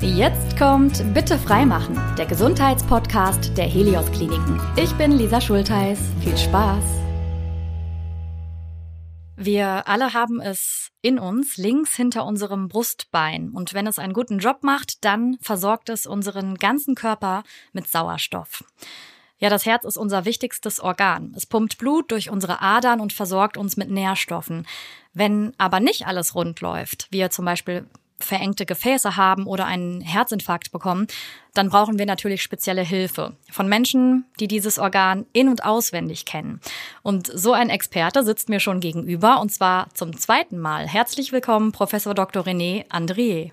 Jetzt kommt Bitte freimachen, der Gesundheitspodcast der Helios Kliniken. Ich bin Lisa Schultheiß. Viel Spaß. Wir alle haben es in uns, links hinter unserem Brustbein. Und wenn es einen guten Job macht, dann versorgt es unseren ganzen Körper mit Sauerstoff. Ja, das Herz ist unser wichtigstes Organ. Es pumpt Blut durch unsere Adern und versorgt uns mit Nährstoffen. Wenn aber nicht alles rund läuft, wir zum Beispiel verengte Gefäße haben oder einen Herzinfarkt bekommen, dann brauchen wir natürlich spezielle Hilfe von Menschen, die dieses Organ in- und auswendig kennen. Und so ein Experte sitzt mir schon gegenüber und zwar zum zweiten Mal. Herzlich willkommen, Professor Dr. René Andrier.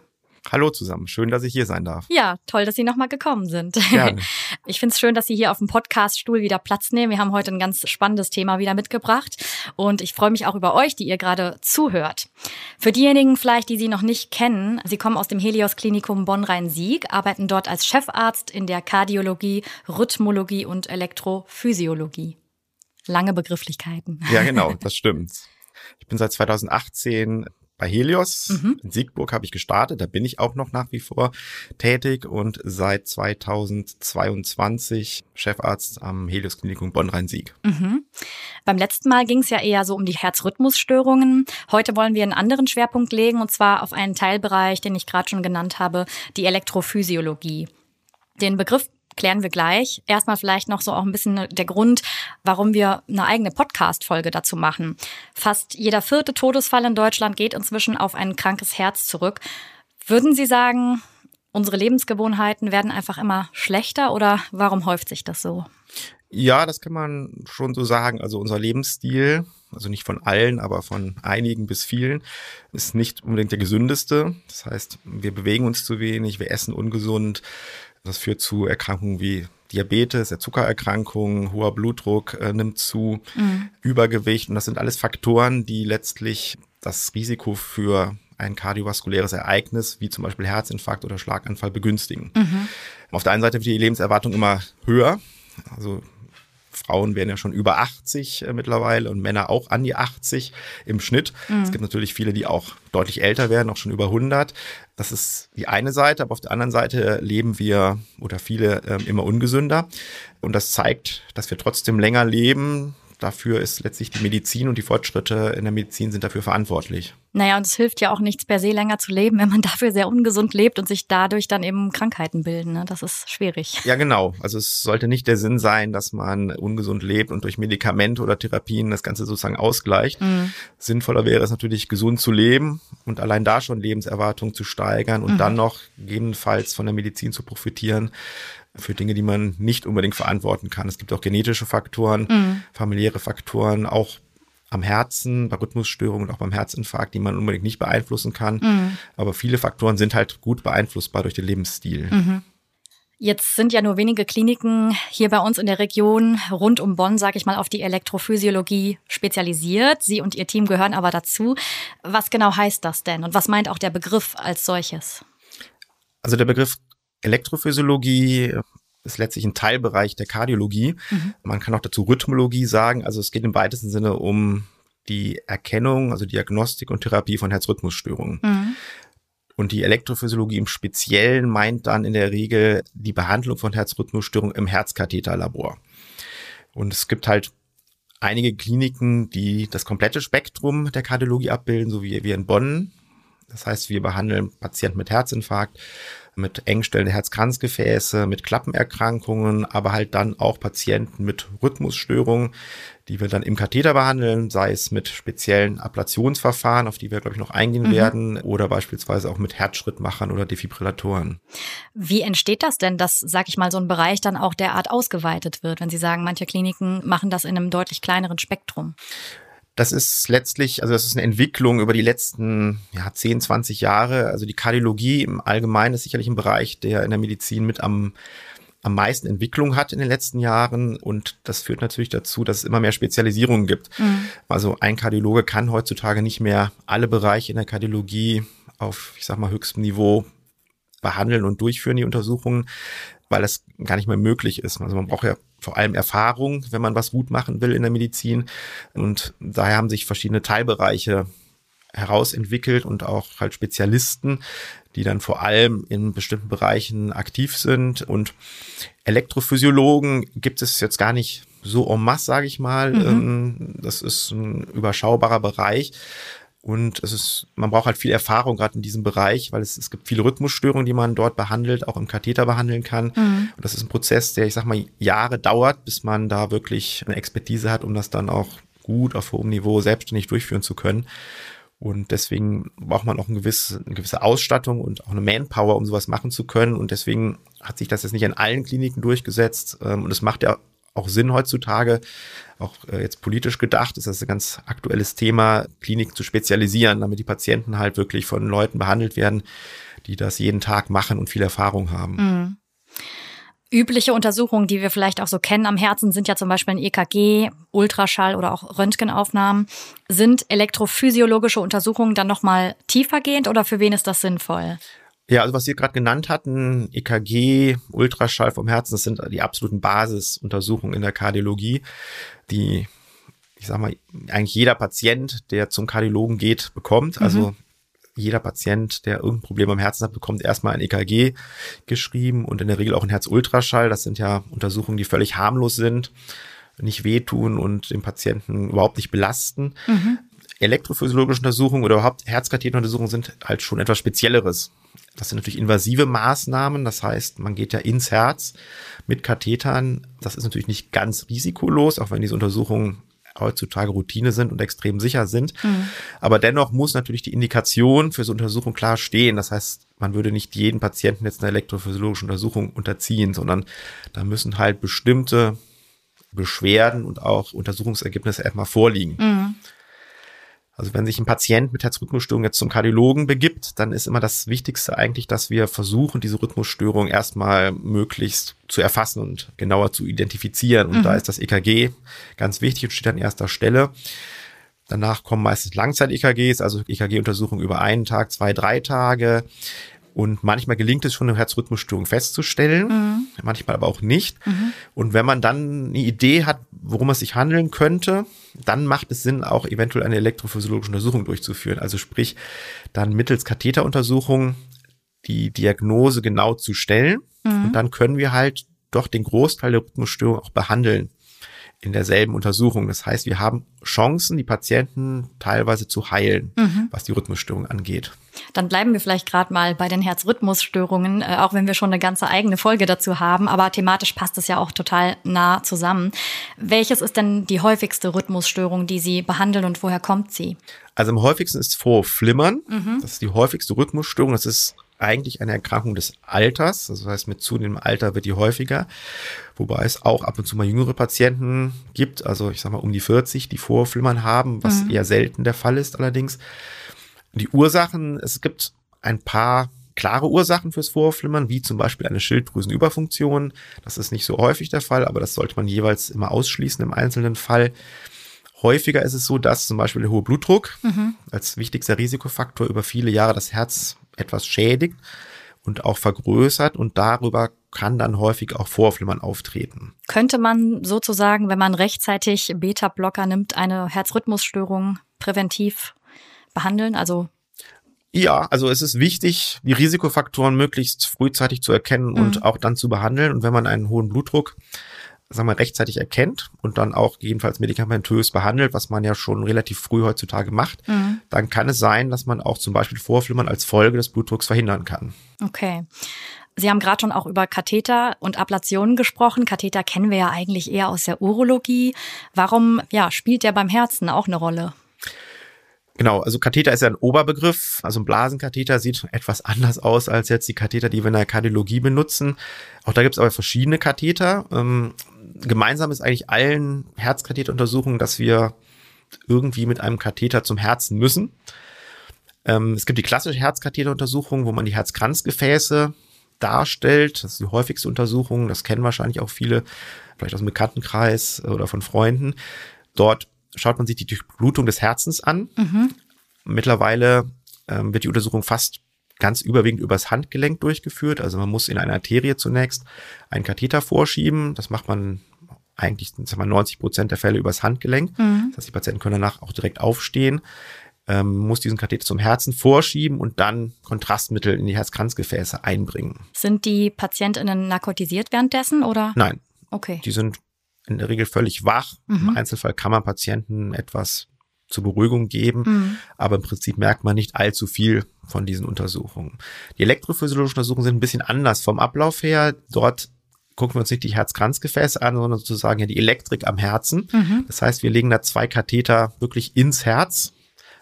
Hallo zusammen, schön, dass ich hier sein darf. Ja, toll, dass Sie nochmal gekommen sind. Gerne. Ich finde es schön, dass Sie hier auf dem Podcaststuhl wieder Platz nehmen. Wir haben heute ein ganz spannendes Thema wieder mitgebracht und ich freue mich auch über euch, die ihr gerade zuhört. Für diejenigen vielleicht, die Sie noch nicht kennen, Sie kommen aus dem Helios Klinikum Bonn-Rhein-Sieg, arbeiten dort als Chefarzt in der Kardiologie, Rhythmologie und Elektrophysiologie. Lange Begrifflichkeiten. Ja, genau, das stimmt. Ich bin seit 2018 bei Helios. Mhm. In Siegburg habe ich gestartet, da bin ich auch noch nach wie vor tätig und seit 2022 Chefarzt am Helios Klinikum Bonn-Rhein-Sieg. Mhm. Beim letzten Mal ging es ja eher so um die Herzrhythmusstörungen. Heute wollen wir einen anderen Schwerpunkt legen und zwar auf einen Teilbereich, den ich gerade schon genannt habe, die Elektrophysiologie. Den Begriff klären wir gleich. Erstmal vielleicht noch so auch ein bisschen der Grund, warum wir eine eigene Podcast-Folge dazu machen. Fast jeder vierte Todesfall in Deutschland geht inzwischen auf ein krankes Herz zurück. Würden Sie sagen, unsere Lebensgewohnheiten werden einfach immer schlechter oder warum häuft sich das so? Ja, das kann man schon so sagen. Also unser Lebensstil, also nicht von allen, aber von einigen bis vielen, ist nicht unbedingt der gesündeste. Das heißt, wir bewegen uns zu wenig, wir essen ungesund, das führt zu Erkrankungen wie Diabetes, Zuckererkrankungen, hoher Blutdruck äh, nimmt zu, mhm. Übergewicht. Und das sind alles Faktoren, die letztlich das Risiko für ein kardiovaskuläres Ereignis, wie zum Beispiel Herzinfarkt oder Schlaganfall, begünstigen. Mhm. Auf der einen Seite wird die Lebenserwartung immer höher. Also Frauen werden ja schon über 80 äh, mittlerweile und Männer auch an die 80 im Schnitt. Mhm. Es gibt natürlich viele, die auch deutlich älter werden, auch schon über 100. Das ist die eine Seite, aber auf der anderen Seite leben wir oder viele äh, immer ungesünder. Und das zeigt, dass wir trotzdem länger leben, dafür ist letztlich die Medizin und die Fortschritte in der Medizin sind dafür verantwortlich. Naja, und es hilft ja auch nichts per se länger zu leben, wenn man dafür sehr ungesund lebt und sich dadurch dann eben Krankheiten bilden. Ne? Das ist schwierig. Ja, genau. Also es sollte nicht der Sinn sein, dass man ungesund lebt und durch Medikamente oder Therapien das Ganze sozusagen ausgleicht. Mhm. Sinnvoller wäre es natürlich, gesund zu leben und allein da schon Lebenserwartung zu steigern und mhm. dann noch gegebenenfalls von der Medizin zu profitieren für Dinge, die man nicht unbedingt verantworten kann. Es gibt auch genetische Faktoren, mhm. familiäre Faktoren, auch am Herzen, bei Rhythmusstörungen und auch beim Herzinfarkt, die man unbedingt nicht beeinflussen kann. Mhm. Aber viele Faktoren sind halt gut beeinflussbar durch den Lebensstil. Mhm. Jetzt sind ja nur wenige Kliniken hier bei uns in der Region rund um Bonn, sage ich mal, auf die Elektrophysiologie spezialisiert. Sie und Ihr Team gehören aber dazu. Was genau heißt das denn und was meint auch der Begriff als solches? Also der Begriff Elektrophysiologie ist letztlich ein Teilbereich der Kardiologie. Mhm. Man kann auch dazu Rhythmologie sagen. Also es geht im weitesten Sinne um die Erkennung, also Diagnostik und Therapie von Herzrhythmusstörungen. Mhm. Und die Elektrophysiologie im Speziellen meint dann in der Regel die Behandlung von Herzrhythmusstörungen im Herzkatheterlabor. Und es gibt halt einige Kliniken, die das komplette Spektrum der Kardiologie abbilden, so wie wir in Bonn. Das heißt, wir behandeln Patienten mit Herzinfarkt, mit Engstellen der Herzkranzgefäße, mit Klappenerkrankungen, aber halt dann auch Patienten mit Rhythmusstörungen, die wir dann im Katheter behandeln, sei es mit speziellen Ablationsverfahren, auf die wir, glaube ich, noch eingehen mhm. werden, oder beispielsweise auch mit Herzschrittmachern oder Defibrillatoren. Wie entsteht das denn, dass, sag ich mal, so ein Bereich dann auch derart ausgeweitet wird, wenn Sie sagen, manche Kliniken machen das in einem deutlich kleineren Spektrum? Das ist letztlich, also das ist eine Entwicklung über die letzten ja, 10, 20 Jahre. Also die Kardiologie im Allgemeinen ist sicherlich ein Bereich, der in der Medizin mit am, am meisten Entwicklung hat in den letzten Jahren. Und das führt natürlich dazu, dass es immer mehr Spezialisierungen gibt. Mhm. Also ein Kardiologe kann heutzutage nicht mehr alle Bereiche in der Kardiologie auf, ich sag mal, höchstem Niveau behandeln und durchführen, die Untersuchungen, weil das gar nicht mehr möglich ist. Also man braucht ja vor allem Erfahrung, wenn man was gut machen will in der Medizin. Und daher haben sich verschiedene Teilbereiche herausentwickelt und auch halt Spezialisten, die dann vor allem in bestimmten Bereichen aktiv sind. Und Elektrophysiologen gibt es jetzt gar nicht so en masse, sage ich mal. Mhm. Ähm, das ist ein überschaubarer Bereich. Und es ist, man braucht halt viel Erfahrung gerade in diesem Bereich, weil es, es gibt viele Rhythmusstörungen, die man dort behandelt, auch im Katheter behandeln kann. Mhm. Und das ist ein Prozess, der, ich sag mal, Jahre dauert, bis man da wirklich eine Expertise hat, um das dann auch gut auf hohem Niveau selbstständig durchführen zu können. Und deswegen braucht man auch eine gewisse, eine gewisse Ausstattung und auch eine Manpower, um sowas machen zu können. Und deswegen hat sich das jetzt nicht in allen Kliniken durchgesetzt. Ähm, und es macht ja auch Sinn heutzutage, auch äh, jetzt politisch gedacht, ist das ein ganz aktuelles Thema, Klinik zu spezialisieren, damit die Patienten halt wirklich von Leuten behandelt werden, die das jeden Tag machen und viel Erfahrung haben. Mhm. Übliche Untersuchungen, die wir vielleicht auch so kennen am Herzen, sind ja zum Beispiel ein EKG, Ultraschall oder auch Röntgenaufnahmen. Sind elektrophysiologische Untersuchungen dann nochmal tiefergehend oder für wen ist das sinnvoll? Ja, also was Sie gerade genannt hatten, EKG, Ultraschall vom Herzen, das sind die absoluten Basisuntersuchungen in der Kardiologie, die, ich sag mal, eigentlich jeder Patient, der zum Kardiologen geht, bekommt. Also mhm. jeder Patient, der irgendein Problem am Herzen hat, bekommt erstmal ein EKG geschrieben und in der Regel auch ein Herzultraschall. Das sind ja Untersuchungen, die völlig harmlos sind, nicht wehtun und den Patienten überhaupt nicht belasten. Mhm elektrophysiologische Untersuchungen oder überhaupt Herzkatheteruntersuchungen sind halt schon etwas Spezielleres. Das sind natürlich invasive Maßnahmen. Das heißt, man geht ja ins Herz mit Kathetern. Das ist natürlich nicht ganz risikolos, auch wenn diese Untersuchungen heutzutage Routine sind und extrem sicher sind. Mhm. Aber dennoch muss natürlich die Indikation für so Untersuchung klar stehen. Das heißt, man würde nicht jeden Patienten jetzt einer elektrophysiologischen Untersuchung unterziehen, sondern da müssen halt bestimmte Beschwerden und auch Untersuchungsergebnisse erstmal vorliegen. Mhm. Also wenn sich ein Patient mit Herzrhythmusstörung jetzt zum Kardiologen begibt, dann ist immer das Wichtigste eigentlich, dass wir versuchen, diese Rhythmusstörung erstmal möglichst zu erfassen und genauer zu identifizieren. Und mhm. da ist das EKG ganz wichtig und steht an erster Stelle. Danach kommen meistens Langzeit-EKGs, also EKG-Untersuchungen über einen Tag, zwei, drei Tage. Und manchmal gelingt es schon, eine Herzrhythmusstörung festzustellen, mhm. manchmal aber auch nicht. Mhm. Und wenn man dann eine Idee hat, worum es sich handeln könnte, dann macht es Sinn, auch eventuell eine elektrophysiologische Untersuchung durchzuführen. Also sprich, dann mittels Katheteruntersuchung die Diagnose genau zu stellen. Mhm. Und dann können wir halt doch den Großteil der Rhythmusstörung auch behandeln in derselben Untersuchung. Das heißt, wir haben Chancen, die Patienten teilweise zu heilen, mhm. was die Rhythmusstörung angeht. Dann bleiben wir vielleicht gerade mal bei den Herzrhythmusstörungen, äh, auch wenn wir schon eine ganze eigene Folge dazu haben. Aber thematisch passt es ja auch total nah zusammen. Welches ist denn die häufigste Rhythmusstörung, die Sie behandeln und woher kommt sie? Also am häufigsten ist Vorflimmern. Mhm. Das ist die häufigste Rhythmusstörung. Das ist eigentlich eine Erkrankung des Alters. Das heißt, mit zunehmendem Alter wird die häufiger. Wobei es auch ab und zu mal jüngere Patienten gibt, also ich sag mal um die 40, die Vorflimmern haben, was mhm. eher selten der Fall ist allerdings. Die Ursachen, es gibt ein paar klare Ursachen fürs Vorflimmern, wie zum Beispiel eine Schilddrüsenüberfunktion. Das ist nicht so häufig der Fall, aber das sollte man jeweils immer ausschließen im einzelnen Fall. Häufiger ist es so, dass zum Beispiel der hohe Blutdruck mhm. als wichtigster Risikofaktor über viele Jahre das Herz etwas schädigt und auch vergrößert und darüber kann dann häufig auch Vorflimmern auftreten. Könnte man sozusagen, wenn man rechtzeitig Beta-Blocker nimmt, eine Herzrhythmusstörung präventiv behandeln? Also ja, also es ist wichtig, die Risikofaktoren möglichst frühzeitig zu erkennen mhm. und auch dann zu behandeln. Und wenn man einen hohen Blutdruck sagen wir, rechtzeitig erkennt und dann auch jedenfalls medikamentös behandelt, was man ja schon relativ früh heutzutage macht, mhm. dann kann es sein, dass man auch zum Beispiel Vorflimmern als Folge des Blutdrucks verhindern kann. Okay. Sie haben gerade schon auch über Katheter und Ablationen gesprochen. Katheter kennen wir ja eigentlich eher aus der Urologie. Warum ja, spielt der beim Herzen auch eine Rolle? Genau, also Katheter ist ja ein Oberbegriff. Also ein Blasenkatheter sieht etwas anders aus als jetzt die Katheter, die wir in der Kardiologie benutzen. Auch da gibt es aber verschiedene Katheter. Ähm, gemeinsam ist eigentlich allen Herzkatheteruntersuchungen, dass wir irgendwie mit einem Katheter zum Herzen müssen. Ähm, es gibt die klassische Herzkatheteruntersuchung, wo man die Herzkranzgefäße darstellt. Das ist die häufigste Untersuchung. Das kennen wahrscheinlich auch viele, vielleicht aus dem Bekanntenkreis oder von Freunden. Dort schaut man sich die Durchblutung des Herzens an. Mhm. Mittlerweile ähm, wird die Untersuchung fast ganz überwiegend übers Handgelenk durchgeführt. Also man muss in einer Arterie zunächst einen Katheter vorschieben. Das macht man eigentlich sagen wir, 90 Prozent der Fälle übers Handgelenk. Mhm. Das heißt, die Patienten können danach auch direkt aufstehen. ähm, muss diesen Katheter zum Herzen vorschieben und dann Kontrastmittel in die Herzkranzgefäße einbringen. Sind die PatientInnen narkotisiert währenddessen oder? Nein. Okay. Die sind in der Regel völlig wach. Mhm. Im Einzelfall kann man Patienten etwas zur Beruhigung geben, mhm. aber im Prinzip merkt man nicht allzu viel von diesen Untersuchungen. Die elektrophysiologischen Untersuchungen sind ein bisschen anders vom Ablauf her. Dort gucken wir uns nicht die Herzkranzgefäße an, sondern sozusagen ja die Elektrik am Herzen. Mhm. Das heißt, wir legen da zwei Katheter wirklich ins Herz.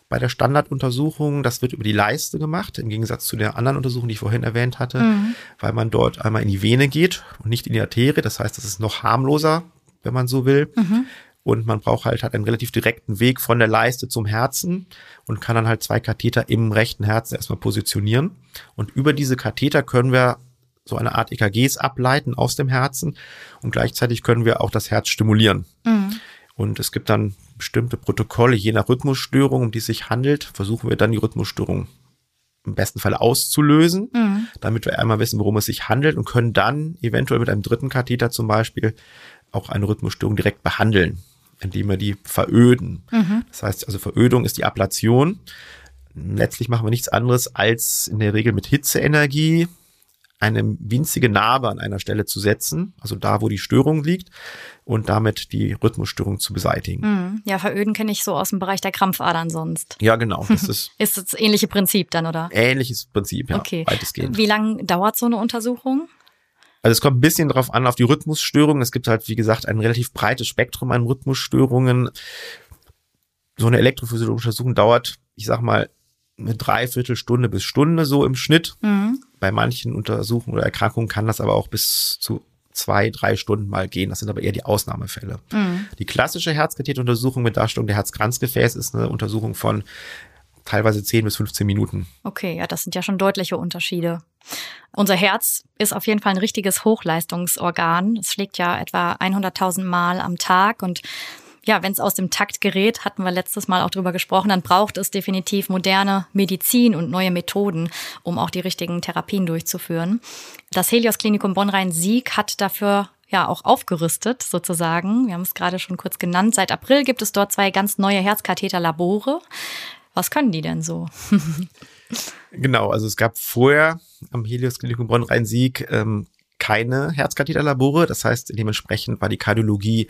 Bei der Standarduntersuchung, das wird über die Leiste gemacht, im Gegensatz zu der anderen Untersuchung, die ich vorhin erwähnt hatte, mhm. weil man dort einmal in die Vene geht und nicht in die Arterie. Das heißt, das ist noch harmloser, wenn man so will. Mhm. Und man braucht halt, halt einen relativ direkten Weg von der Leiste zum Herzen und kann dann halt zwei Katheter im rechten Herzen erstmal positionieren. Und über diese Katheter können wir so eine Art EKGs ableiten aus dem Herzen und gleichzeitig können wir auch das Herz stimulieren. Mhm. Und es gibt dann bestimmte Protokolle, je nach Rhythmusstörung, um die es sich handelt, versuchen wir dann die Rhythmusstörung im besten Fall auszulösen, mhm. damit wir einmal wissen, worum es sich handelt und können dann eventuell mit einem dritten Katheter zum Beispiel auch eine Rhythmusstörung direkt behandeln, indem wir die veröden. Mhm. Das heißt also Verödung ist die Ablation. Letztlich machen wir nichts anderes als in der Regel mit Hitzeenergie eine winzige Narbe an einer Stelle zu setzen, also da, wo die Störung liegt, und damit die Rhythmusstörung zu beseitigen. Mhm. Ja, veröden kenne ich so aus dem Bereich der Krampfadern sonst. Ja, genau. Das ist, ist das ähnliche Prinzip dann, oder? Ähnliches Prinzip, ja. Okay. Weitestgehend. Wie lange dauert so eine Untersuchung? Also es kommt ein bisschen drauf an, auf die Rhythmusstörungen. Es gibt halt, wie gesagt, ein relativ breites Spektrum an Rhythmusstörungen. So eine elektrophysiologische Untersuchung dauert, ich sag mal, eine Dreiviertelstunde bis Stunde so im Schnitt. Mhm. Bei manchen Untersuchungen oder Erkrankungen kann das aber auch bis zu zwei, drei Stunden mal gehen. Das sind aber eher die Ausnahmefälle. Mhm. Die klassische Herzkatheteruntersuchung mit Darstellung der Herzkranzgefäß ist eine Untersuchung von teilweise 10 bis 15 Minuten. Okay, ja, das sind ja schon deutliche Unterschiede. Unser Herz ist auf jeden Fall ein richtiges Hochleistungsorgan. Es schlägt ja etwa 100.000 Mal am Tag und ja, wenn es aus dem Takt gerät, hatten wir letztes Mal auch drüber gesprochen, dann braucht es definitiv moderne Medizin und neue Methoden, um auch die richtigen Therapien durchzuführen. Das Helios Klinikum Bonn-Rhein-Sieg hat dafür ja auch aufgerüstet sozusagen. Wir haben es gerade schon kurz genannt. Seit April gibt es dort zwei ganz neue Herzkatheterlabore. Was können die denn so? genau, also es gab vorher am Helios Klinikum Bonn-Rhein-Sieg ähm, keine Herzkatheterlabore. Das heißt, dementsprechend war die Kardiologie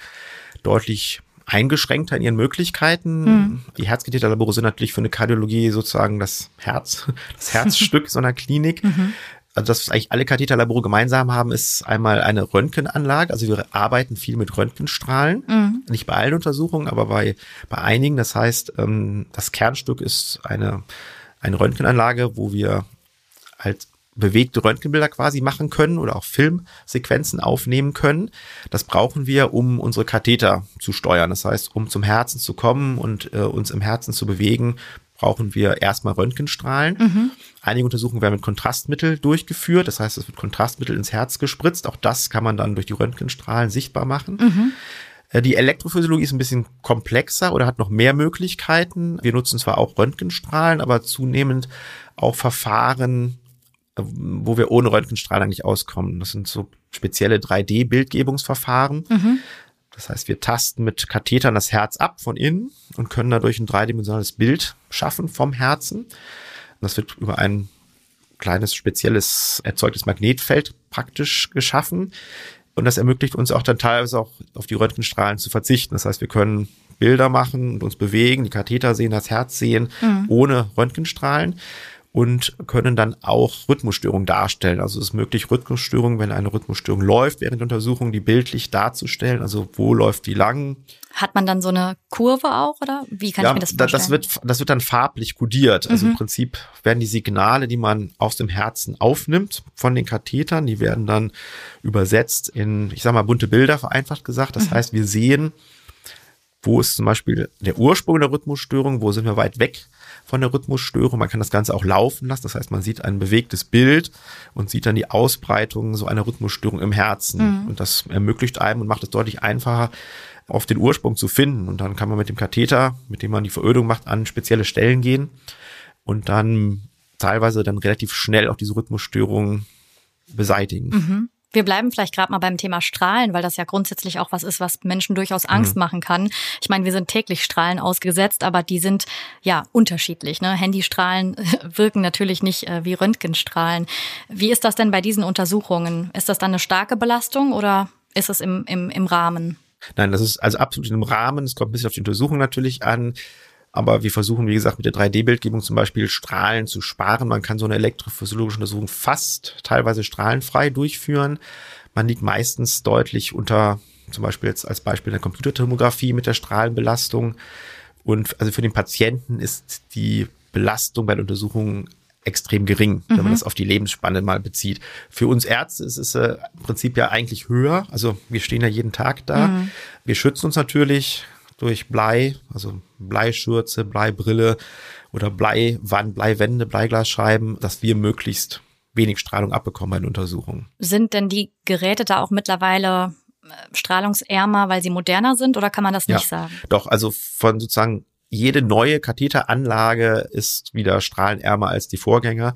deutlich eingeschränkter in ihren Möglichkeiten. Mhm. Die Herzkatheterlabore sind natürlich für eine Kardiologie sozusagen das Herz, das Herzstück so einer Klinik. Mhm. Also das, was eigentlich alle Katheterlabore gemeinsam haben, ist einmal eine Röntgenanlage. Also wir arbeiten viel mit Röntgenstrahlen. Mhm. Nicht bei allen Untersuchungen, aber bei, bei einigen. Das heißt, ähm, das Kernstück ist eine, eine Röntgenanlage, wo wir halt bewegte Röntgenbilder quasi machen können oder auch Filmsequenzen aufnehmen können. Das brauchen wir, um unsere Katheter zu steuern. Das heißt, um zum Herzen zu kommen und äh, uns im Herzen zu bewegen, brauchen wir erstmal Röntgenstrahlen. Mhm. Einige Untersuchungen werden mit Kontrastmittel durchgeführt. Das heißt, es wird Kontrastmittel ins Herz gespritzt. Auch das kann man dann durch die Röntgenstrahlen sichtbar machen. Mhm. Äh, die Elektrophysiologie ist ein bisschen komplexer oder hat noch mehr Möglichkeiten. Wir nutzen zwar auch Röntgenstrahlen, aber zunehmend auch Verfahren, wo wir ohne Röntgenstrahlung nicht auskommen. Das sind so spezielle 3D-Bildgebungsverfahren. Mhm. Das heißt, wir tasten mit Kathetern das Herz ab von innen und können dadurch ein dreidimensionales Bild schaffen vom Herzen. Das wird über ein kleines spezielles erzeugtes Magnetfeld praktisch geschaffen. Und das ermöglicht uns auch dann teilweise auch auf die Röntgenstrahlen zu verzichten. Das heißt, wir können Bilder machen und uns bewegen, die Katheter sehen, das Herz sehen, mhm. ohne Röntgenstrahlen und können dann auch Rhythmusstörungen darstellen. Also es ist möglich, Rhythmusstörungen, wenn eine Rhythmusstörung läuft, während der Untersuchung, die bildlich darzustellen. Also wo läuft die lang? Hat man dann so eine Kurve auch oder wie kann ja, ich mir das vorstellen? Das wird, das wird dann farblich kodiert. Also mhm. im Prinzip werden die Signale, die man aus dem Herzen aufnimmt von den Kathetern, die werden dann übersetzt in, ich sag mal, bunte Bilder, vereinfacht gesagt. Das mhm. heißt, wir sehen, wo ist zum Beispiel der Ursprung der Rhythmusstörung, wo sind wir weit weg von der Rhythmusstörung. Man kann das Ganze auch laufen lassen. Das heißt, man sieht ein bewegtes Bild und sieht dann die Ausbreitung so einer Rhythmusstörung im Herzen. Mhm. Und das ermöglicht einem und macht es deutlich einfacher, auf den Ursprung zu finden. Und dann kann man mit dem Katheter, mit dem man die Verödung macht, an spezielle Stellen gehen und dann teilweise dann relativ schnell auch diese Rhythmusstörung beseitigen. Mhm. Wir bleiben vielleicht gerade mal beim Thema Strahlen, weil das ja grundsätzlich auch was ist, was Menschen durchaus Angst mhm. machen kann. Ich meine, wir sind täglich Strahlen ausgesetzt, aber die sind ja unterschiedlich. Ne? Handystrahlen wirken natürlich nicht äh, wie Röntgenstrahlen. Wie ist das denn bei diesen Untersuchungen? Ist das dann eine starke Belastung oder ist es im, im, im Rahmen? Nein, das ist also absolut im Rahmen. Es kommt ein bisschen auf die Untersuchung natürlich an. Aber wir versuchen, wie gesagt, mit der 3D-Bildgebung zum Beispiel Strahlen zu sparen. Man kann so eine elektrophysiologische Untersuchung fast teilweise strahlenfrei durchführen. Man liegt meistens deutlich unter, zum Beispiel jetzt als Beispiel der Computertomographie mit der Strahlenbelastung. Und also für den Patienten ist die Belastung bei der Untersuchung extrem gering, mhm. wenn man mhm. das auf die Lebensspanne mal bezieht. Für uns Ärzte ist es äh, im Prinzip ja eigentlich höher. Also wir stehen ja jeden Tag da. Mhm. Wir schützen uns natürlich durch Blei, also Bleischürze, Bleibrille oder Bleiwand, Bleiwände, Bleiglasscheiben, dass wir möglichst wenig Strahlung abbekommen bei den Untersuchungen. Sind denn die Geräte da auch mittlerweile äh, strahlungsärmer, weil sie moderner sind oder kann man das nicht ja, sagen? Doch, also von sozusagen jede neue Katheteranlage ist wieder strahlenärmer als die Vorgänger.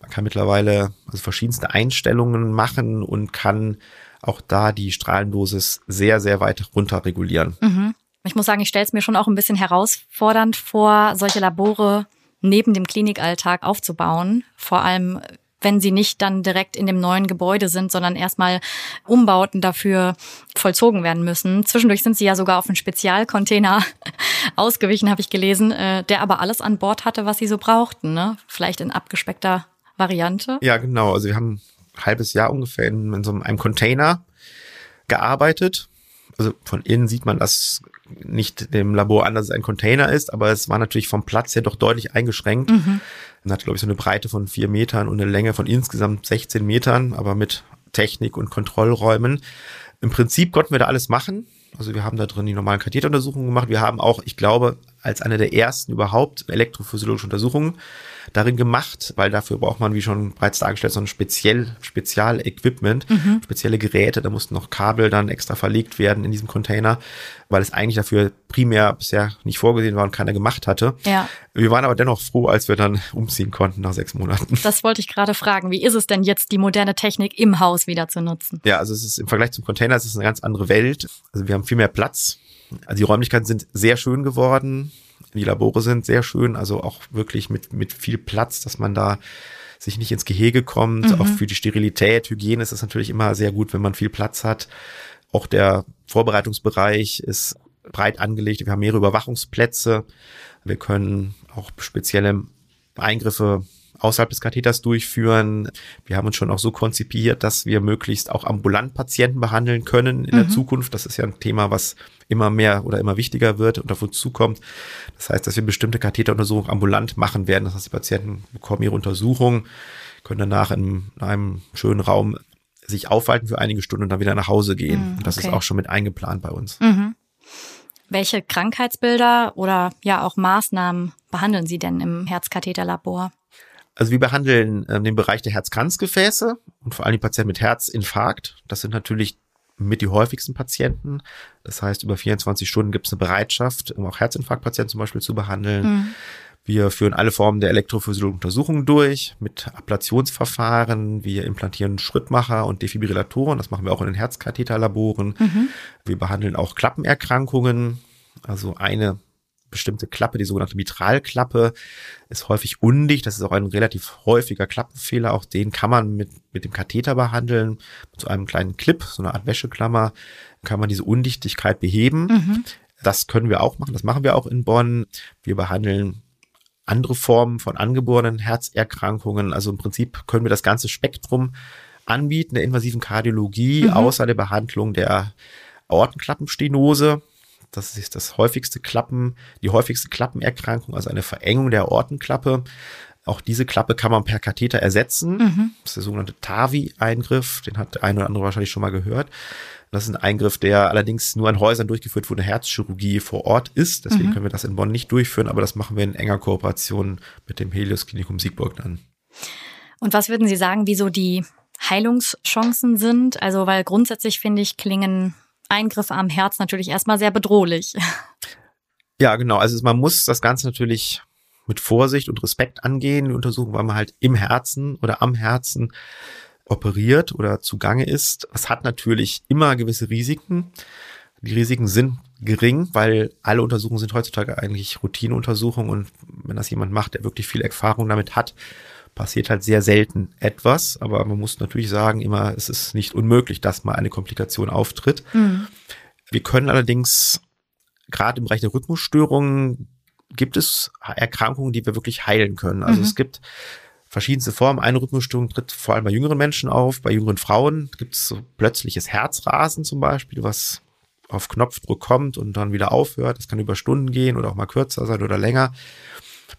Man kann mittlerweile also verschiedenste Einstellungen machen und kann auch da die Strahlendosis sehr, sehr weit runter regulieren. Mhm. Ich muss sagen, ich stelle es mir schon auch ein bisschen herausfordernd vor, solche Labore neben dem Klinikalltag aufzubauen. Vor allem, wenn sie nicht dann direkt in dem neuen Gebäude sind, sondern erstmal Umbauten dafür vollzogen werden müssen. Zwischendurch sind sie ja sogar auf einen Spezialcontainer ausgewichen, habe ich gelesen, äh, der aber alles an Bord hatte, was sie so brauchten. Ne? Vielleicht in abgespeckter Variante. Ja, genau. Also wir haben ein halbes Jahr ungefähr in, in so einem Container gearbeitet. Also von innen sieht man das nicht dem Labor an, dass es ein Container ist, aber es war natürlich vom Platz her doch deutlich eingeschränkt. Mhm. Man hat, glaube ich, so eine Breite von vier Metern und eine Länge von insgesamt 16 Metern, aber mit Technik und Kontrollräumen. Im Prinzip konnten wir da alles machen. Also wir haben da drin die normalen Katheteruntersuchungen gemacht. Wir haben auch, ich glaube, als eine der ersten überhaupt elektrophysiologische Untersuchungen darin gemacht, weil dafür braucht man, wie schon bereits dargestellt, so ein speziell, Spezial-Equipment, mhm. spezielle Geräte, da mussten noch Kabel dann extra verlegt werden in diesem Container, weil es eigentlich dafür primär bisher nicht vorgesehen war und keiner gemacht hatte. Ja. Wir waren aber dennoch froh, als wir dann umziehen konnten nach sechs Monaten. Das wollte ich gerade fragen. Wie ist es denn jetzt, die moderne Technik im Haus wieder zu nutzen? Ja, also es ist im Vergleich zum Container, es ist eine ganz andere Welt. Also wir haben viel mehr Platz. Also die Räumlichkeiten sind sehr schön geworden. Die Labore sind sehr schön, also auch wirklich mit, mit viel Platz, dass man da sich nicht ins Gehege kommt. Mhm. Auch für die Sterilität, Hygiene ist es natürlich immer sehr gut, wenn man viel Platz hat. Auch der Vorbereitungsbereich ist breit angelegt. Wir haben mehrere Überwachungsplätze. Wir können auch spezielle Eingriffe außerhalb des Katheters durchführen. Wir haben uns schon auch so konzipiert, dass wir möglichst auch ambulant Patienten behandeln können in mhm. der Zukunft. Das ist ja ein Thema, was immer mehr oder immer wichtiger wird und auf uns zukommt. Das heißt, dass wir bestimmte Katheteruntersuchungen ambulant machen werden. Das heißt, die Patienten bekommen ihre Untersuchung, können danach in einem schönen Raum sich aufhalten für einige Stunden und dann wieder nach Hause gehen. Mhm, das ist auch schon mit eingeplant bei uns. Mhm. Welche Krankheitsbilder oder ja auch Maßnahmen behandeln Sie denn im Herzkatheterlabor? Also wir behandeln äh, den Bereich der Herzkranzgefäße und vor allem die Patienten mit Herzinfarkt. Das sind natürlich mit die häufigsten Patienten. Das heißt, über 24 Stunden gibt es eine Bereitschaft, um auch Herzinfarktpatienten zum Beispiel zu behandeln. Mhm. Wir führen alle Formen der elektrophysiologischen Untersuchungen durch mit Ablationsverfahren. Wir implantieren Schrittmacher und Defibrillatoren. Das machen wir auch in den Herzkatheterlaboren. Mhm. Wir behandeln auch Klappenerkrankungen. Also eine bestimmte Klappe, die sogenannte Mitralklappe, ist häufig undicht. Das ist auch ein relativ häufiger Klappenfehler. Auch den kann man mit, mit dem Katheter behandeln. Mit so einem kleinen Clip, so eine Art Wäscheklammer, kann man diese Undichtigkeit beheben. Mhm. Das können wir auch machen. Das machen wir auch in Bonn. Wir behandeln andere Formen von angeborenen Herzerkrankungen. Also im Prinzip können wir das ganze Spektrum anbieten der invasiven Kardiologie, mhm. außer der Behandlung der Aortenklappenstenose. Das ist das häufigste Klappen, die häufigste Klappenerkrankung, also eine Verengung der Aortenklappe. Auch diese Klappe kann man per Katheter ersetzen. Mhm. Das ist der sogenannte TAVI-Eingriff. Den hat der eine oder andere wahrscheinlich schon mal gehört. Das ist ein Eingriff, der allerdings nur an Häusern durchgeführt, eine Herzchirurgie vor Ort ist. Deswegen mhm. können wir das in Bonn nicht durchführen, aber das machen wir in enger Kooperation mit dem Helios Klinikum Siegburg dann. Und was würden Sie sagen, wieso die Heilungschancen sind? Also, weil grundsätzlich finde ich, klingen Eingriffe am Herz natürlich erstmal sehr bedrohlich. Ja, genau. Also man muss das Ganze natürlich mit Vorsicht und Respekt angehen, die Untersuchung, weil man halt im Herzen oder am Herzen operiert oder zugange ist. Es hat natürlich immer gewisse Risiken. Die Risiken sind gering, weil alle Untersuchungen sind heutzutage eigentlich Routineuntersuchungen und wenn das jemand macht, der wirklich viel Erfahrung damit hat, passiert halt sehr selten etwas. Aber man muss natürlich sagen, immer, es ist nicht unmöglich, dass mal eine Komplikation auftritt. Mhm. Wir können allerdings gerade im Bereich der Rhythmusstörungen gibt es Erkrankungen, die wir wirklich heilen können. Also mhm. es gibt verschiedenste Formen. Eine Rhythmusstörung tritt vor allem bei jüngeren Menschen auf. Bei jüngeren Frauen gibt es so plötzliches Herzrasen zum Beispiel, was auf Knopfdruck kommt und dann wieder aufhört. Das kann über Stunden gehen oder auch mal kürzer sein oder länger.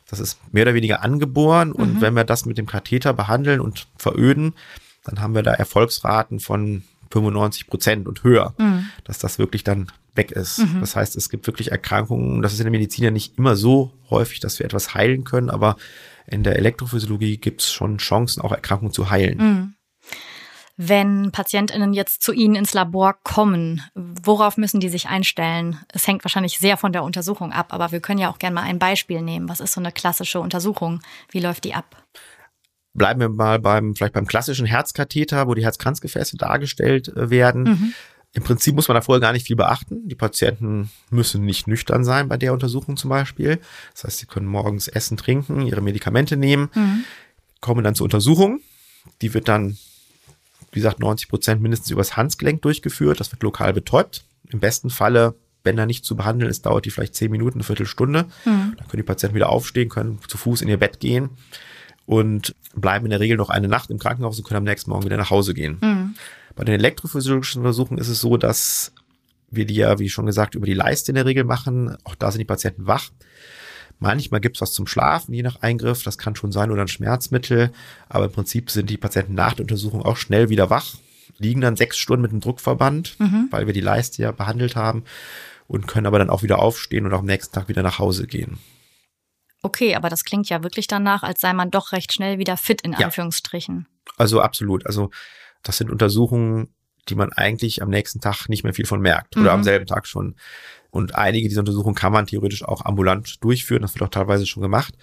Das ist mehr oder weniger angeboren. Und mhm. wenn wir das mit dem Katheter behandeln und veröden, dann haben wir da Erfolgsraten von 95 Prozent und höher, mhm. dass das wirklich dann weg ist. Mhm. Das heißt, es gibt wirklich Erkrankungen, das ist in der Medizin ja nicht immer so häufig, dass wir etwas heilen können, aber in der Elektrophysiologie gibt es schon Chancen, auch Erkrankungen zu heilen. Wenn PatientInnen jetzt zu Ihnen ins Labor kommen, worauf müssen die sich einstellen? Es hängt wahrscheinlich sehr von der Untersuchung ab, aber wir können ja auch gerne mal ein Beispiel nehmen. Was ist so eine klassische Untersuchung? Wie läuft die ab? Bleiben wir mal beim, vielleicht beim klassischen Herzkatheter, wo die Herzkranzgefäße dargestellt äh, werden. Mhm. Im Prinzip muss man da vorher gar nicht viel beachten. Die Patienten müssen nicht nüchtern sein bei der Untersuchung zum Beispiel. Das heißt, sie können morgens essen, trinken, ihre Medikamente nehmen, mhm. kommen dann zur Untersuchung. Die wird dann wie gesagt, 90 Prozent mindestens übers Handgelenk durchgeführt. Das wird lokal betäubt. Im besten Falle, wenn da nicht zu behandeln ist, dauert die vielleicht zehn Minuten, eine Viertelstunde. Mhm. Dann können die Patienten wieder aufstehen, können zu Fuß in ihr Bett gehen und bleiben in der Regel noch eine Nacht im Krankenhaus und können am nächsten Morgen wieder nach Hause gehen. Mhm. Bei den elektrophysiologischen Untersuchungen ist es so, dass wir die ja, wie schon gesagt, über die Leiste in der Regel machen. Auch da sind die Patienten wach. Manchmal gibt es was zum Schlafen, je nach Eingriff. Das kann schon sein oder ein Schmerzmittel. Aber im Prinzip sind die Patienten nach der Untersuchung auch schnell wieder wach, liegen dann sechs Stunden mit dem Druckverband, mhm. weil wir die Leiste ja behandelt haben und können aber dann auch wieder aufstehen und auch am nächsten Tag wieder nach Hause gehen. Okay, aber das klingt ja wirklich danach, als sei man doch recht schnell wieder fit in ja. Anführungsstrichen. Also absolut. Also das sind Untersuchungen, die man eigentlich am nächsten Tag nicht mehr viel von merkt oder mhm. am selben Tag schon. Und einige dieser Untersuchungen kann man theoretisch auch ambulant durchführen. Das wird auch teilweise schon gemacht.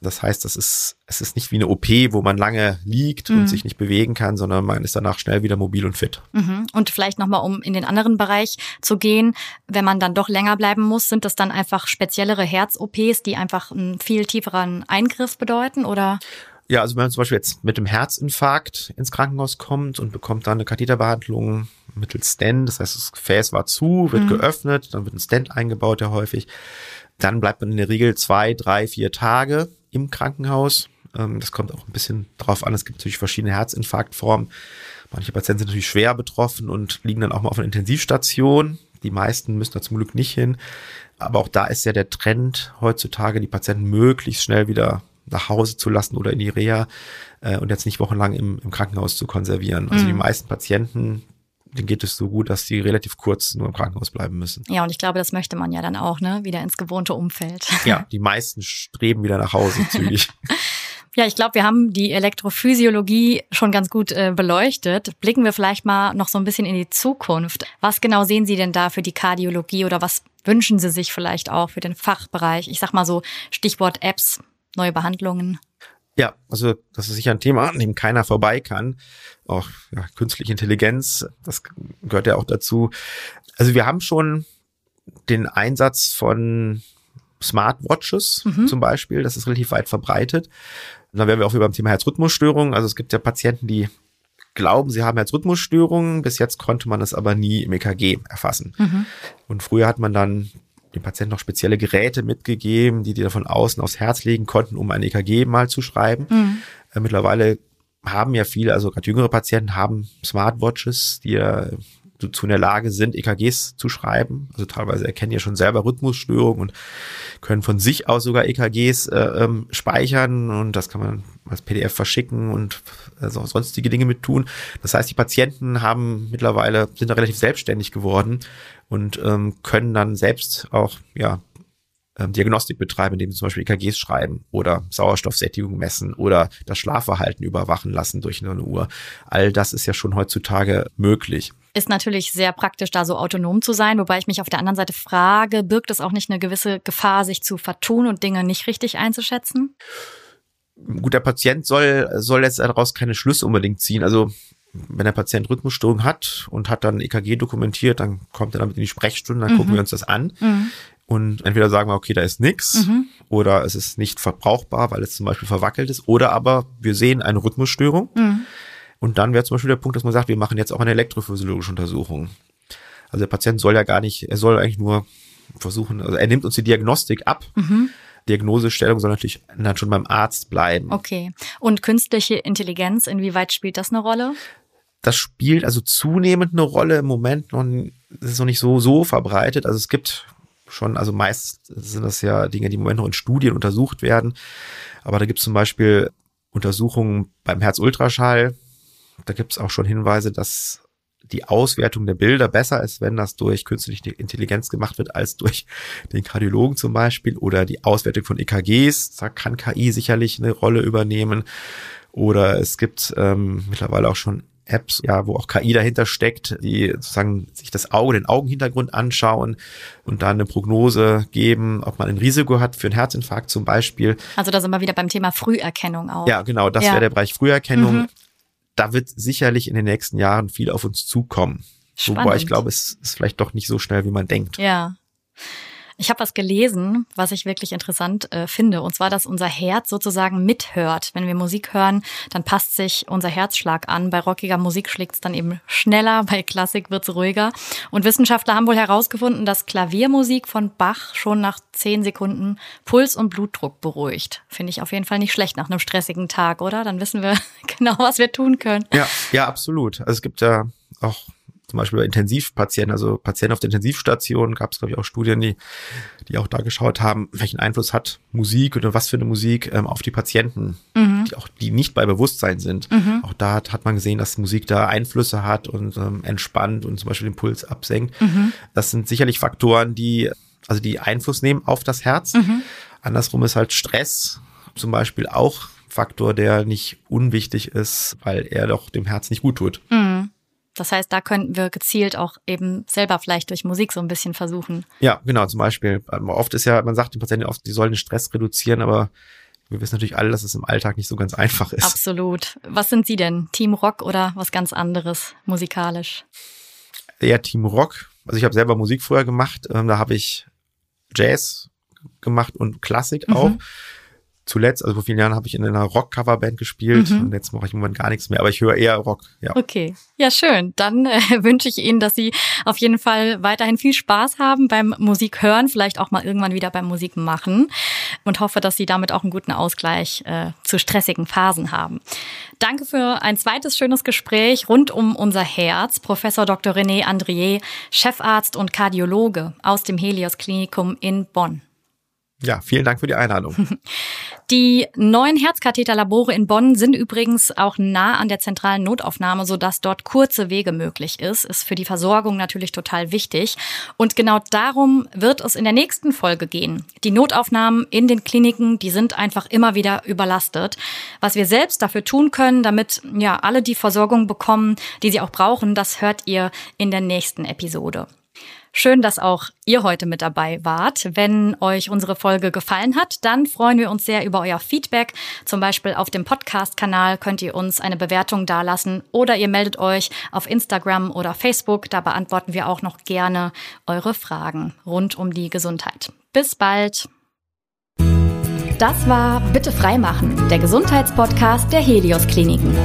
Das heißt, das ist, es ist nicht wie eine OP, wo man lange liegt mhm. und sich nicht bewegen kann, sondern man ist danach schnell wieder mobil und fit. Mhm. Und vielleicht nochmal, um in den anderen Bereich zu gehen, wenn man dann doch länger bleiben muss, sind das dann einfach speziellere Herz-OPs, die einfach einen viel tieferen Eingriff bedeuten oder? Ja, also wenn man zum Beispiel jetzt mit dem Herzinfarkt ins Krankenhaus kommt und bekommt dann eine Katheterbehandlung mittels Stent, das heißt, das Gefäß war zu, wird mhm. geöffnet, dann wird ein Stent eingebaut, ja häufig. Dann bleibt man in der Regel zwei, drei, vier Tage im Krankenhaus. Ähm, das kommt auch ein bisschen drauf an. Es gibt natürlich verschiedene Herzinfarktformen. Manche Patienten sind natürlich schwer betroffen und liegen dann auch mal auf einer Intensivstation. Die meisten müssen da zum Glück nicht hin. Aber auch da ist ja der Trend heutzutage, die Patienten möglichst schnell wieder nach Hause zu lassen oder in die Reha äh, und jetzt nicht wochenlang im, im Krankenhaus zu konservieren. Also mhm. die meisten Patienten, denen geht es so gut, dass die relativ kurz nur im Krankenhaus bleiben müssen. Ja, und ich glaube, das möchte man ja dann auch, ne? Wieder ins gewohnte Umfeld. Ja, die meisten streben wieder nach Hause zügig. Ja, ich glaube, wir haben die Elektrophysiologie schon ganz gut äh, beleuchtet. Blicken wir vielleicht mal noch so ein bisschen in die Zukunft. Was genau sehen Sie denn da für die Kardiologie oder was wünschen Sie sich vielleicht auch für den Fachbereich? Ich sag mal so Stichwort Apps neue Behandlungen? Ja, also das ist sicher ein Thema, an dem keiner vorbei kann. Auch ja, künstliche Intelligenz, das gehört ja auch dazu. Also wir haben schon den Einsatz von Smartwatches mhm. zum Beispiel, das ist relativ weit verbreitet. Und dann wären wir auch wieder beim Thema Herzrhythmusstörungen. Also es gibt ja Patienten, die glauben, sie haben Herzrhythmusstörungen. Bis jetzt konnte man das aber nie im EKG erfassen. Mhm. Und früher hat man dann dem Patienten noch spezielle Geräte mitgegeben, die die da von außen aufs Herz legen konnten, um ein EKG mal zu schreiben. Mhm. Äh, mittlerweile haben ja viele, also gerade jüngere Patienten haben Smartwatches, die ja dazu in der Lage sind, EKGs zu schreiben. Also teilweise erkennen ja schon selber Rhythmusstörungen und können von sich aus sogar EKGs äh, ähm, speichern und das kann man als PDF verschicken und also sonstige Dinge mit tun. Das heißt, die Patienten haben mittlerweile, sind da relativ selbstständig geworden und ähm, können dann selbst auch, ja, ähm, Diagnostik betreiben, indem sie zum Beispiel EKGs schreiben oder Sauerstoffsättigung messen oder das Schlafverhalten überwachen lassen durch eine Uhr. All das ist ja schon heutzutage möglich. Ist natürlich sehr praktisch, da so autonom zu sein, wobei ich mich auf der anderen Seite frage, birgt es auch nicht eine gewisse Gefahr, sich zu vertun und Dinge nicht richtig einzuschätzen? Gut, der Patient soll, soll jetzt daraus keine Schlüsse unbedingt ziehen. Also wenn der Patient Rhythmusstörung hat und hat dann EKG dokumentiert, dann kommt er damit in die Sprechstunde, dann mhm. gucken wir uns das an. Mhm. Und entweder sagen wir, okay, da ist nichts mhm. oder es ist nicht verbrauchbar, weil es zum Beispiel verwackelt ist, oder aber wir sehen eine Rhythmusstörung. Und dann wäre zum Beispiel der Punkt, dass man sagt, wir machen jetzt auch eine elektrophysiologische Untersuchung. Also der Patient soll ja gar nicht, er soll eigentlich nur versuchen, also er nimmt uns die Diagnostik ab. Mhm. Diagnosestellung soll natürlich dann schon beim Arzt bleiben. Okay. Und künstliche Intelligenz, inwieweit spielt das eine Rolle? Das spielt also zunehmend eine Rolle im Moment noch, ist es noch nicht so, so verbreitet. Also es gibt schon, also meist sind das ja Dinge, die im Moment noch in Studien untersucht werden. Aber da gibt es zum Beispiel Untersuchungen beim Herzultraschall. Da gibt es auch schon Hinweise, dass die Auswertung der Bilder besser ist, wenn das durch künstliche Intelligenz gemacht wird, als durch den Kardiologen zum Beispiel oder die Auswertung von EKGs. Da kann KI sicherlich eine Rolle übernehmen. Oder es gibt ähm, mittlerweile auch schon Apps, ja, wo auch KI dahinter steckt, die sozusagen sich das Auge, den Augenhintergrund anschauen und dann eine Prognose geben, ob man ein Risiko hat für einen Herzinfarkt zum Beispiel. Also da sind wir wieder beim Thema Früherkennung auch. Ja, genau, das ja. wäre der Bereich Früherkennung. Mhm. Da wird sicherlich in den nächsten Jahren viel auf uns zukommen. Spannend. Wobei ich glaube, es ist vielleicht doch nicht so schnell, wie man denkt. Ja. Ich habe was gelesen, was ich wirklich interessant äh, finde, und zwar, dass unser Herz sozusagen mithört. Wenn wir Musik hören, dann passt sich unser Herzschlag an. Bei rockiger Musik schlägt es dann eben schneller, bei Klassik wird es ruhiger. Und Wissenschaftler haben wohl herausgefunden, dass Klaviermusik von Bach schon nach zehn Sekunden Puls und Blutdruck beruhigt. Finde ich auf jeden Fall nicht schlecht nach einem stressigen Tag, oder? Dann wissen wir genau, was wir tun können. Ja, ja, absolut. Also es gibt ja auch zum Beispiel bei Intensivpatienten, also Patienten auf der Intensivstation, gab es, glaube ich, auch Studien, die, die auch da geschaut haben, welchen Einfluss hat Musik oder was für eine Musik ähm, auf die Patienten, mhm. die auch die nicht bei Bewusstsein sind. Mhm. Auch da hat, hat man gesehen, dass Musik da Einflüsse hat und ähm, entspannt und zum Beispiel den Puls absenkt. Mhm. Das sind sicherlich Faktoren, die also die Einfluss nehmen auf das Herz. Mhm. Andersrum ist halt Stress zum Beispiel auch Faktor, der nicht unwichtig ist, weil er doch dem Herz nicht gut tut. Mhm. Das heißt, da könnten wir gezielt auch eben selber vielleicht durch Musik so ein bisschen versuchen. Ja, genau, zum Beispiel. Ähm, oft ist ja, man sagt den Patienten oft, die sollen den Stress reduzieren, aber wir wissen natürlich alle, dass es im Alltag nicht so ganz einfach ist. Absolut. Was sind Sie denn? Team Rock oder was ganz anderes musikalisch? Eher Team Rock. Also ich habe selber Musik früher gemacht. Ähm, da habe ich Jazz gemacht und Klassik auch. Mhm zuletzt, also vor vielen Jahren habe ich in einer Rock-Coverband gespielt mhm. und jetzt mache ich im Moment gar nichts mehr, aber ich höre eher Rock, ja. Okay, ja schön. Dann äh, wünsche ich Ihnen, dass Sie auf jeden Fall weiterhin viel Spaß haben beim Musik hören, vielleicht auch mal irgendwann wieder beim Musik machen und hoffe, dass Sie damit auch einen guten Ausgleich äh, zu stressigen Phasen haben. Danke für ein zweites schönes Gespräch rund um unser Herz. Professor Dr. René Andrier, Chefarzt und Kardiologe aus dem Helios Klinikum in Bonn. Ja, vielen Dank für die Einladung. Die neuen Herzkatheterlabore in Bonn sind übrigens auch nah an der zentralen Notaufnahme, sodass dort kurze Wege möglich ist. Ist für die Versorgung natürlich total wichtig. Und genau darum wird es in der nächsten Folge gehen. Die Notaufnahmen in den Kliniken, die sind einfach immer wieder überlastet. Was wir selbst dafür tun können, damit ja alle die Versorgung bekommen, die sie auch brauchen, das hört ihr in der nächsten Episode. Schön, dass auch ihr heute mit dabei wart. Wenn euch unsere Folge gefallen hat, dann freuen wir uns sehr über euer Feedback. Zum Beispiel auf dem Podcast-Kanal könnt ihr uns eine Bewertung dalassen oder ihr meldet euch auf Instagram oder Facebook. Da beantworten wir auch noch gerne eure Fragen rund um die Gesundheit. Bis bald. Das war Bitte freimachen, der Gesundheitspodcast der Helios Kliniken.